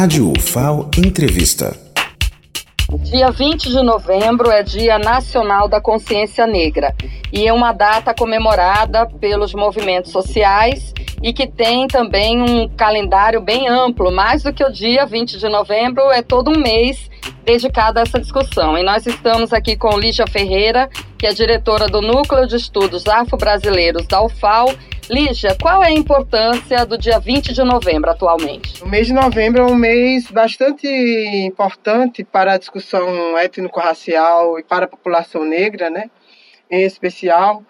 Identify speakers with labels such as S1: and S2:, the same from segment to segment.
S1: Rádio UFAO Entrevista.
S2: Dia 20 de novembro é Dia Nacional da Consciência Negra e é uma data comemorada pelos movimentos sociais e que tem também um calendário bem amplo, mais do que o dia 20 de novembro, é todo um mês dedicado a essa discussão. E nós estamos aqui com Lígia Ferreira, que é diretora do Núcleo de Estudos Afro-Brasileiros da UFAL. Lígia, qual é a importância do dia 20 de novembro atualmente?
S3: O mês de novembro é um mês bastante importante para a discussão étnico-racial e para a população negra, né? Em especial,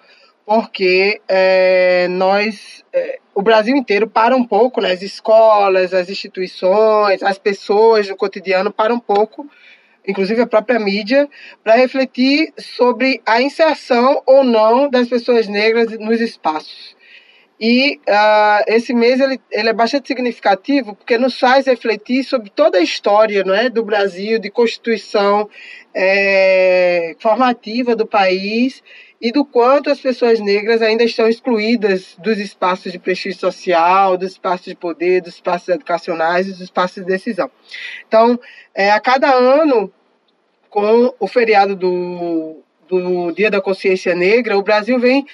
S3: porque é, nós, é, o Brasil inteiro para um pouco, né, as escolas, as instituições, as pessoas no cotidiano para um pouco, inclusive a própria mídia, para refletir sobre a inserção ou não das pessoas negras nos espaços. E uh, esse mês ele, ele é bastante significativo porque nos faz refletir sobre toda a história não é, do Brasil, de constituição é, formativa do país e do quanto as pessoas negras ainda estão excluídas dos espaços de prestígio social, dos espaços de poder, dos espaços educacionais e dos espaços de decisão. Então, é, a cada ano, com o feriado do, do Dia da Consciência Negra, o Brasil vem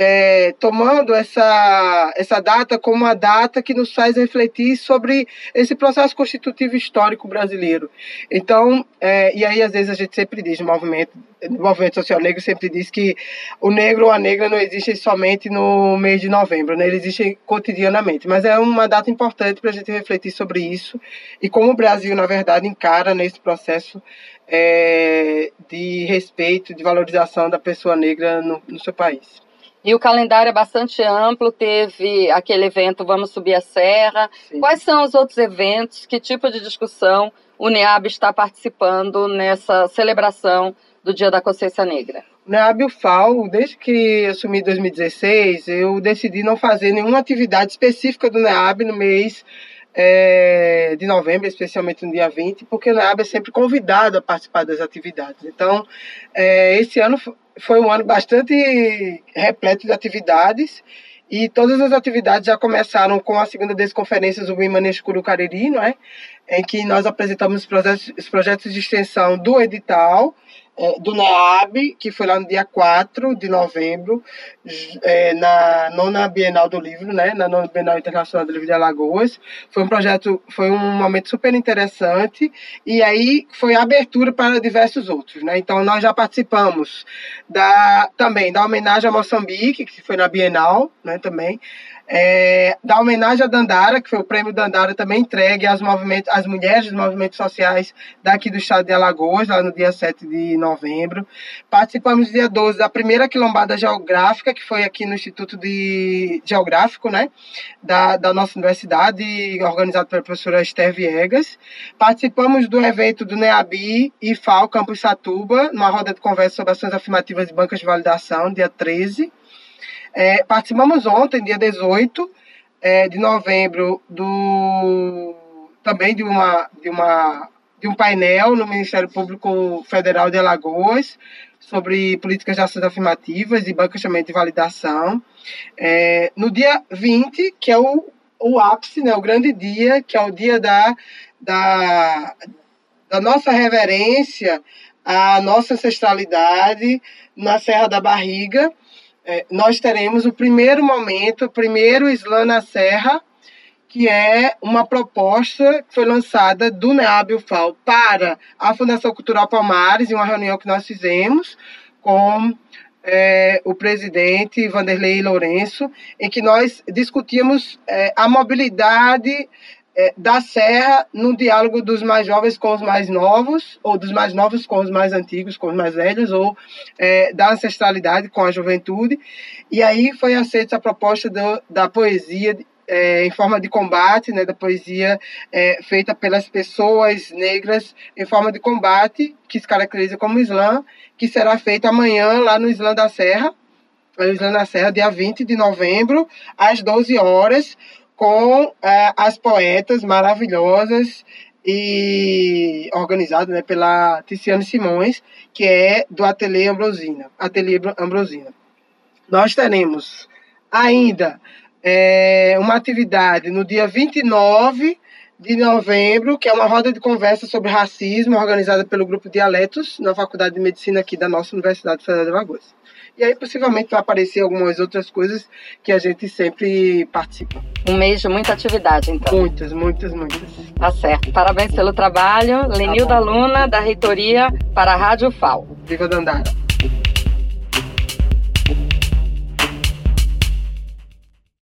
S3: é, tomando essa, essa data como uma data que nos faz refletir sobre esse processo constitutivo histórico brasileiro. Então, é, e aí às vezes a gente sempre diz no movimento, movimento social negro sempre diz que o negro ou a negra não existe somente no mês de novembro, né? ele existe cotidianamente. Mas é uma data importante para a gente refletir sobre isso e como o Brasil, na verdade, encara nesse processo é, de respeito, de valorização da pessoa negra no, no seu país.
S2: E o calendário é bastante amplo, teve aquele evento Vamos Subir a Serra. Sim. Quais são os outros eventos? Que tipo de discussão o NEAB está participando nessa celebração do Dia da Consciência Negra?
S3: O NEAB o FAO, desde que assumi em 2016, eu decidi não fazer nenhuma atividade específica do NEAB no mês é, de novembro, especialmente no dia 20, porque o NEAB é sempre convidado a participar das atividades. Então, é, esse ano foi um ano bastante repleto de atividades e todas as atividades já começaram com a segunda das conferências do Imanescuro Cariri, não é? Em que nós apresentamos os projetos, os projetos de extensão do edital é, do NEAB, que foi lá no dia 4 de novembro, é, na nona Bienal do Livro, né, na nona Bienal Internacional do Livro de Alagoas. Foi um projeto, foi um momento super interessante, e aí foi abertura para diversos outros. Né? Então, nós já participamos da, também da homenagem a Moçambique, que foi na Bienal né, também, é, da homenagem a Dandara, que foi o prêmio Dandara também entregue às, movimentos, às mulheres dos movimentos sociais daqui do estado de Alagoas, lá no dia 7 de novembro. Participamos dia 12 da primeira quilombada geográfica, que foi aqui no Instituto de Geográfico, né, da, da nossa universidade, organizado pela professora Esther Viegas. Participamos do evento do NEABI e FAO Campus Satuba, numa roda de conversa sobre ações afirmativas de bancas de validação, dia 13. É, participamos ontem, dia 18 é, de novembro, do, também de, uma, de, uma, de um painel no Ministério Público Federal de Alagoas sobre políticas de ações afirmativas e bancas de validação. É, no dia 20, que é o, o ápice, né, o grande dia, que é o dia da, da, da nossa reverência à nossa ancestralidade na Serra da Barriga, é, nós teremos o primeiro momento, o primeiro Islã na Serra, que é uma proposta que foi lançada do NEAB UFAL para a Fundação Cultural Palmares, em uma reunião que nós fizemos com é, o presidente Vanderlei Lourenço, em que nós discutimos é, a mobilidade é, da Serra no diálogo dos mais jovens com os mais novos, ou dos mais novos com os mais antigos, com os mais velhos, ou é, da ancestralidade com a juventude. E aí foi aceita a proposta do, da poesia é, em forma de combate, né, da poesia é, feita pelas pessoas negras em forma de combate, que se caracteriza como Islã, que será feita amanhã lá no Islã da Serra, no Islã da Serra, dia 20 de novembro, às 12 horas, com é, as poetas maravilhosas e organizado né, pela Tiziane Simões, que é do Ateliê Ambrosina. Ateliê Ambrosina. Nós teremos ainda é, uma atividade no dia 29 de novembro, que é uma roda de conversa sobre racismo organizada pelo Grupo Dialetos, na Faculdade de Medicina aqui da nossa Universidade Federal de Alagoas. E aí possivelmente vai aparecer algumas outras coisas que a gente sempre participa.
S2: Um mês de muita atividade, então.
S3: Muitas, muitas, muitas.
S2: Tá certo. Parabéns pelo trabalho. Lenilda tá Luna, da Reitoria, para a Rádio FAO.
S3: Viva Dandara.